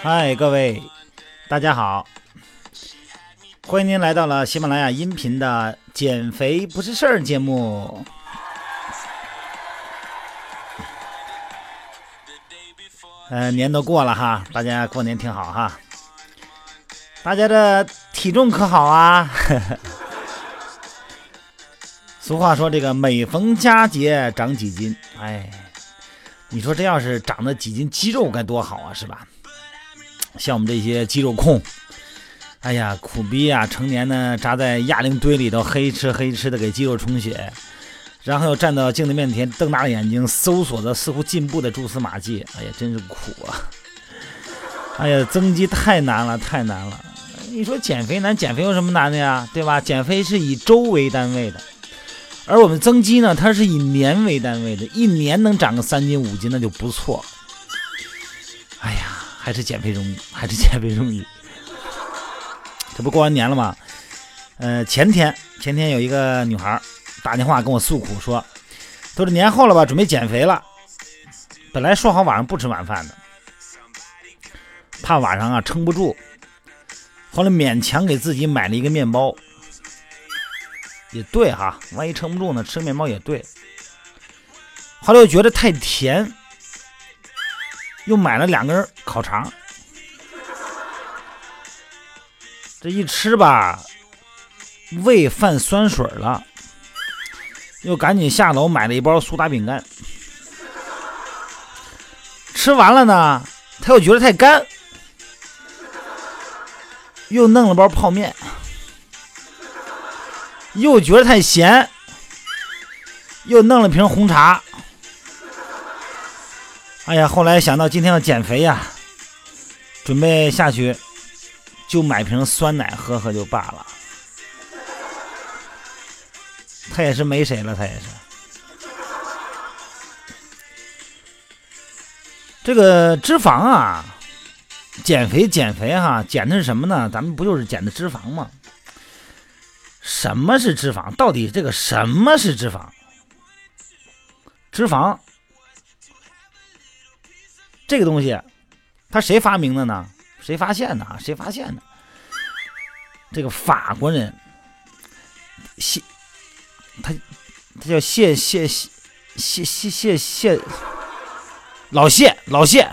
嗨，各位，大家好，欢迎您来到了喜马拉雅音频的《减肥不是事儿》节目。呃，年都过了哈，大家过年挺好哈。大家的体重可好啊？俗话说这个每逢佳节长几斤，哎，你说这要是长了几斤肌肉该多好啊，是吧？像我们这些肌肉控，哎呀，苦逼啊！成年呢扎在哑铃堆里头，黑吃黑吃的给肌肉充血，然后又站到镜子面前，瞪大了眼睛搜索着似乎进步的蛛丝马迹。哎呀，真是苦啊！哎呀，增肌太难了，太难了。你说减肥难，减肥有什么难的呀？对吧？减肥是以周为单位的，而我们增肌呢，它是以年为单位的，一年能长个三斤五斤那就不错。还是减肥容易，还是减肥容易。这不过完年了吗？呃，前天前天有一个女孩打电话跟我诉苦说，都是年后了吧，准备减肥了。本来说好晚上不吃晚饭的，怕晚上啊撑不住，后来勉强给自己买了一个面包。也对哈，万一撑不住呢，吃面包也对。后来又觉得太甜。又买了两根烤肠，这一吃吧，胃犯酸水了，又赶紧下楼买了一包苏打饼干。吃完了呢，他又觉得太干，又弄了包泡面，又觉得太咸，又弄了瓶红茶。哎呀，后来想到今天要减肥呀，准备下去就买瓶酸奶喝喝就罢了。他也是没谁了，他也是。这个脂肪啊，减肥减肥哈，减的是什么呢？咱们不就是减的脂肪吗？什么是脂肪？到底这个什么是脂肪？脂肪。这个东西，他谁发明的呢？谁发现的啊？谁发现的？这个法国人谢，他他叫谢谢谢谢谢谢谢老谢老谢，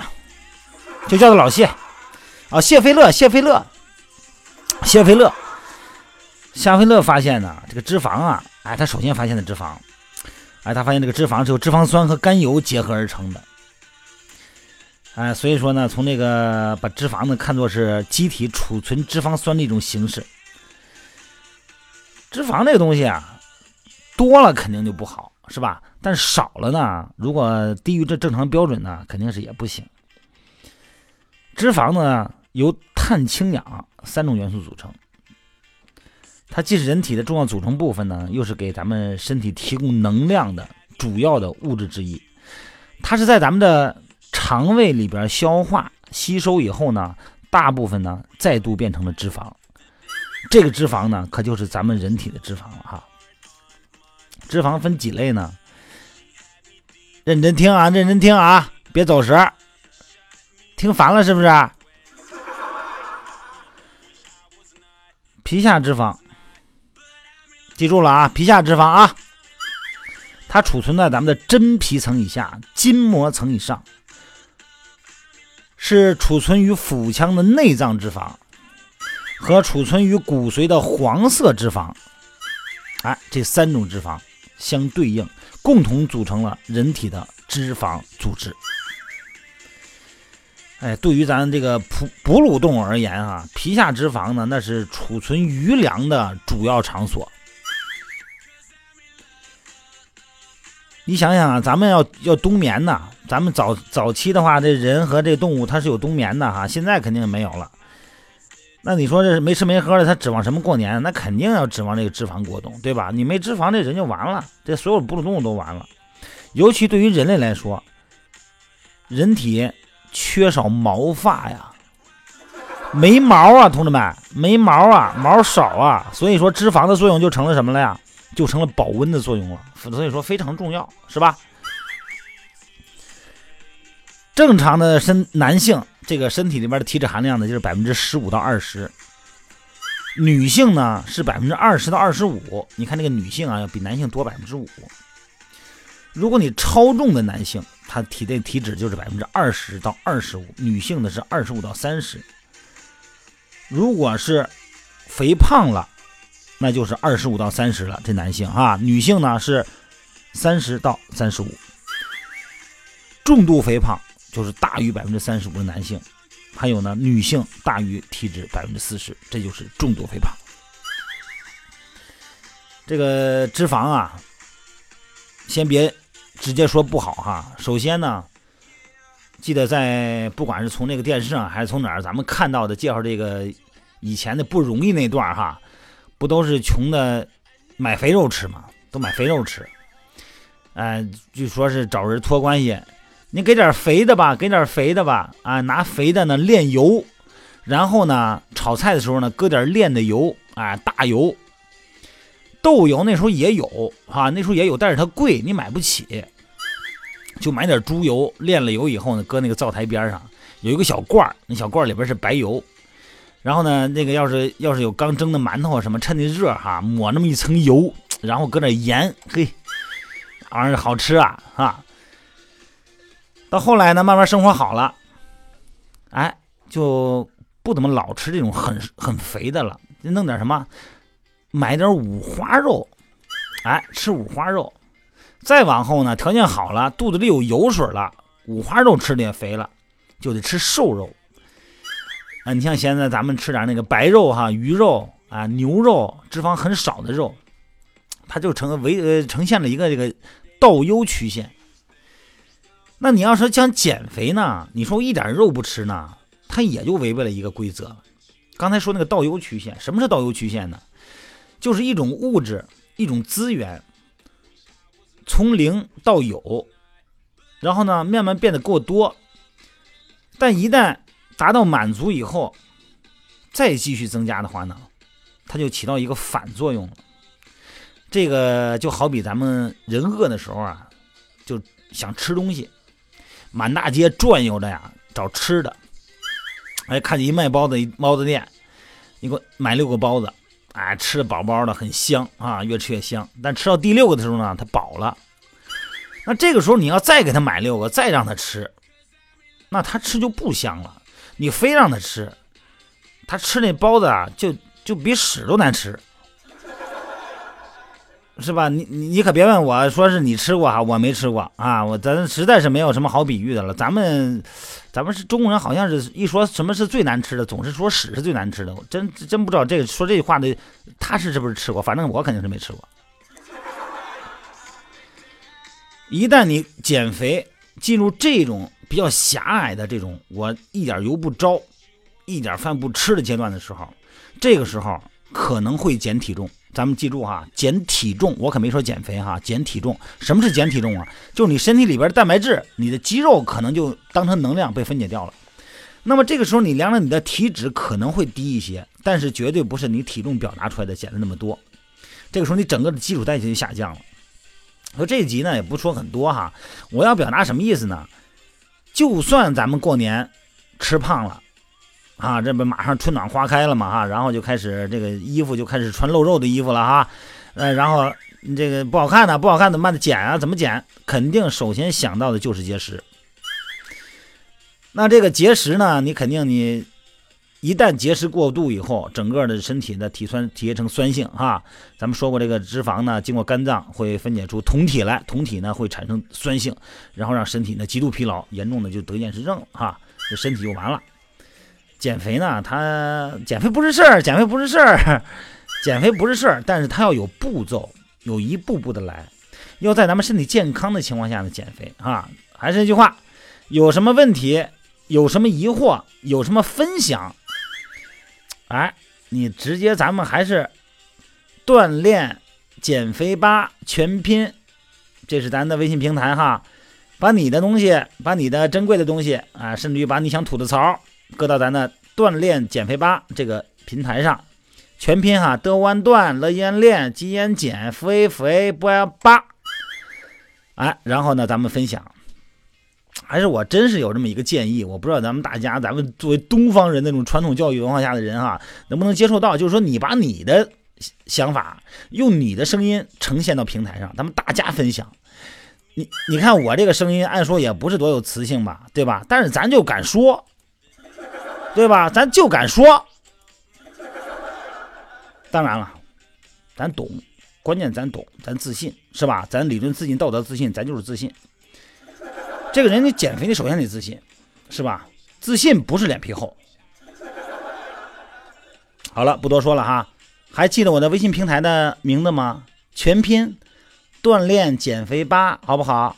就叫他老谢啊，谢菲勒谢菲勒谢菲勒夏菲勒发现的这个脂肪啊，哎，他首先发现的脂肪，哎，他发现这个脂肪是由脂肪酸和甘油结合而成的。哎，所以说呢，从这个把脂肪呢看作是机体储存脂肪酸的一种形式。脂肪这个东西啊，多了肯定就不好，是吧？但少了呢，如果低于这正常标准呢，肯定是也不行。脂肪呢由碳、氢、氧三种元素组成，它既是人体的重要组成部分呢，又是给咱们身体提供能量的主要的物质之一。它是在咱们的。肠胃里边消化吸收以后呢，大部分呢再度变成了脂肪。这个脂肪呢，可就是咱们人体的脂肪了哈。脂肪分几类呢？认真听啊，认真听啊，别走神儿。听烦了是不是？皮下脂肪，记住了啊，皮下脂肪啊，它储存在咱们的真皮层以下，筋膜层以上。是储存于腹腔的内脏脂肪和储存于骨髓的黄色脂肪，哎，这三种脂肪相对应，共同组成了人体的脂肪组织。哎，对于咱这个哺哺乳动物而言啊，皮下脂肪呢，那是储存余粮的主要场所。你想想啊，咱们要要冬眠呐。咱们早早期的话，这人和这动物它是有冬眠的哈。现在肯定没有了。那你说这没吃没喝的，他指望什么过年？那肯定要指望这个脂肪过冬，对吧？你没脂肪，这人就完了，这所有哺乳动物都完了。尤其对于人类来说，人体缺少毛发呀，没毛啊，同志们，没毛啊，毛少啊，所以说脂肪的作用就成了什么了呀？就成了保温的作用了，所以说非常重要，是吧？正常的身男性这个身体里边的体脂含量呢，就是百分之十五到二十。女性呢是百分之二十到二十五，你看这个女性啊，要比男性多百分之五。如果你超重的男性，他体内体脂就是百分之二十到二十五，女性的是二十五到三十。如果是肥胖了，那就是二十五到三十了，这男性啊，女性呢是三十到三十五。重度肥胖就是大于百分之三十五的男性。还有呢，女性大于体脂百分之四十，这就是重度肥胖。这个脂肪啊，先别直接说不好哈。首先呢，记得在不管是从那个电视上还是从哪儿，咱们看到的介绍这个以前的不容易那段哈，不都是穷的买肥肉吃吗？都买肥肉吃，哎，据说是找人托关系。你给点肥的吧，给点肥的吧，啊，拿肥的呢炼油，然后呢炒菜的时候呢搁点炼的油，啊，大油，豆油那时候也有哈，那时候也有，但是它贵，你买不起，就买点猪油，炼了油以后呢，搁那个灶台边上有一个小罐儿，那小罐儿里边是白油，然后呢那个要是要是有刚蒸的馒头什么，趁那热哈，抹那么一层油，然后搁点盐，嘿，玩意儿好吃啊，哈。到后来呢，慢慢生活好了，哎，就不怎么老吃这种很很肥的了，就弄点什么，买点五花肉，哎，吃五花肉。再往后呢，条件好了，肚子里有油水了，五花肉吃的也肥了，就得吃瘦肉。啊，你像现在咱们吃点那个白肉哈，鱼肉啊，牛肉，脂肪很少的肉，它就成为呃呈现了一个这个倒 U 曲线。那你要说想减肥呢？你说我一点肉不吃呢，它也就违背了一个规则。刚才说那个倒 U 曲线，什么是倒 U 曲线呢？就是一种物质、一种资源从零到有，然后呢慢慢变得过多，但一旦达到满足以后，再继续增加的话呢，它就起到一个反作用了。这个就好比咱们人饿的时候啊，就想吃东西。满大街转悠着呀，找吃的。哎，看见一卖包子一包子店，你给我买六个包子。哎，吃的饱饱的，很香啊，越吃越香。但吃到第六个的时候呢，他饱了。那这个时候你要再给他买六个，再让他吃，那他吃就不香了。你非让他吃，他吃那包子啊，就就比屎都难吃。是吧？你你你可别问我说是你吃过哈，我没吃过啊，我咱实在是没有什么好比喻的了。咱们，咱们是中国人，好像是一说什么是最难吃的，总是说屎是最难吃的。我真真不知道这个说这句话的他是是不是吃过，反正我肯定是没吃过。一旦你减肥进入这种比较狭隘的这种我一点油不着，一点饭不吃的阶段的时候，这个时候可能会减体重。咱们记住哈，减体重，我可没说减肥哈，减体重。什么是减体重啊？就是你身体里边的蛋白质，你的肌肉可能就当成能量被分解掉了。那么这个时候你量了你的体脂可能会低一些，但是绝对不是你体重表达出来的减的那么多。这个时候你整个的基础代谢就下降了。说这一集呢也不说很多哈，我要表达什么意思呢？就算咱们过年吃胖了。啊，这不马上春暖花开了嘛哈，然后就开始这个衣服就开始穿露肉的衣服了哈，呃，然后这个不好看呢，不好看怎么办的减啊？怎么减？肯定首先想到的就是节食。那这个节食呢，你肯定你一旦节食过度以后，整个的身体的体酸体液成酸性哈。咱们说过，这个脂肪呢，经过肝脏会分解出酮体来，酮体呢会产生酸性，然后让身体呢极度疲劳，严重的就得厌食症了哈，这身体就完了。减肥呢，它减肥不是事儿，减肥不是事儿，减肥不是事儿，但是它要有步骤，有一步步的来，要在咱们身体健康的情况下呢减肥啊。还是那句话，有什么问题，有什么疑惑，有什么分享，哎，你直接咱们还是锻炼减肥吧全拼，这是咱的微信平台哈，把你的东西，把你的珍贵的东西啊，甚至于把你想吐的槽。搁到咱的锻炼减肥吧这个平台上，全拼哈德弯锻乐延练肌延减肥肥不八，哎，然后呢咱们分享，还是我真是有这么一个建议，我不知道咱们大家，咱们作为东方人那种传统教育文化下的人哈，能不能接受到？就是说，你把你的想法用你的声音呈现到平台上，咱们大家分享。你你看我这个声音，按说也不是多有磁性吧，对吧？但是咱就敢说，对吧？咱就敢说。当然了，咱懂，关键咱懂，咱自信，是吧？咱理论自信，道德自信，咱就是自信。这个人你减肥，你首先得自信，是吧？自信不是脸皮厚。好了，不多说了哈，还记得我的微信平台的名字吗？全拼锻炼减肥吧，好不好？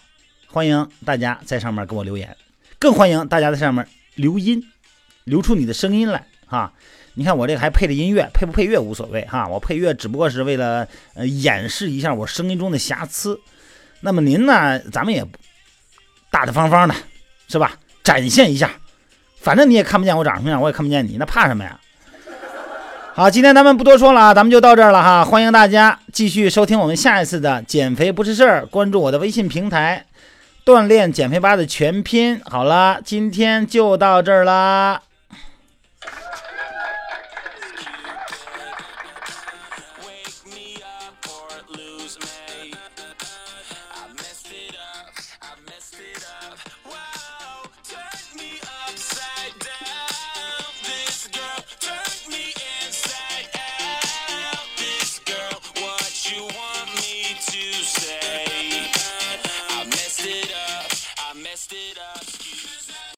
欢迎大家在上面给我留言，更欢迎大家在上面留音，留出你的声音来哈。你看我这个还配着音乐，配不配乐无所谓哈，我配乐只不过是为了呃演示一下我声音中的瑕疵。那么您呢，咱们也。大大方方的，是吧？展现一下，反正你也看不见我长什么样，我也看不见你，那怕什么呀？好，今天咱们不多说了啊，咱们就到这儿了哈。欢迎大家继续收听我们下一次的减肥不是事儿，关注我的微信平台，锻炼减肥吧的全拼。好了，今天就到这儿啦。lose, man.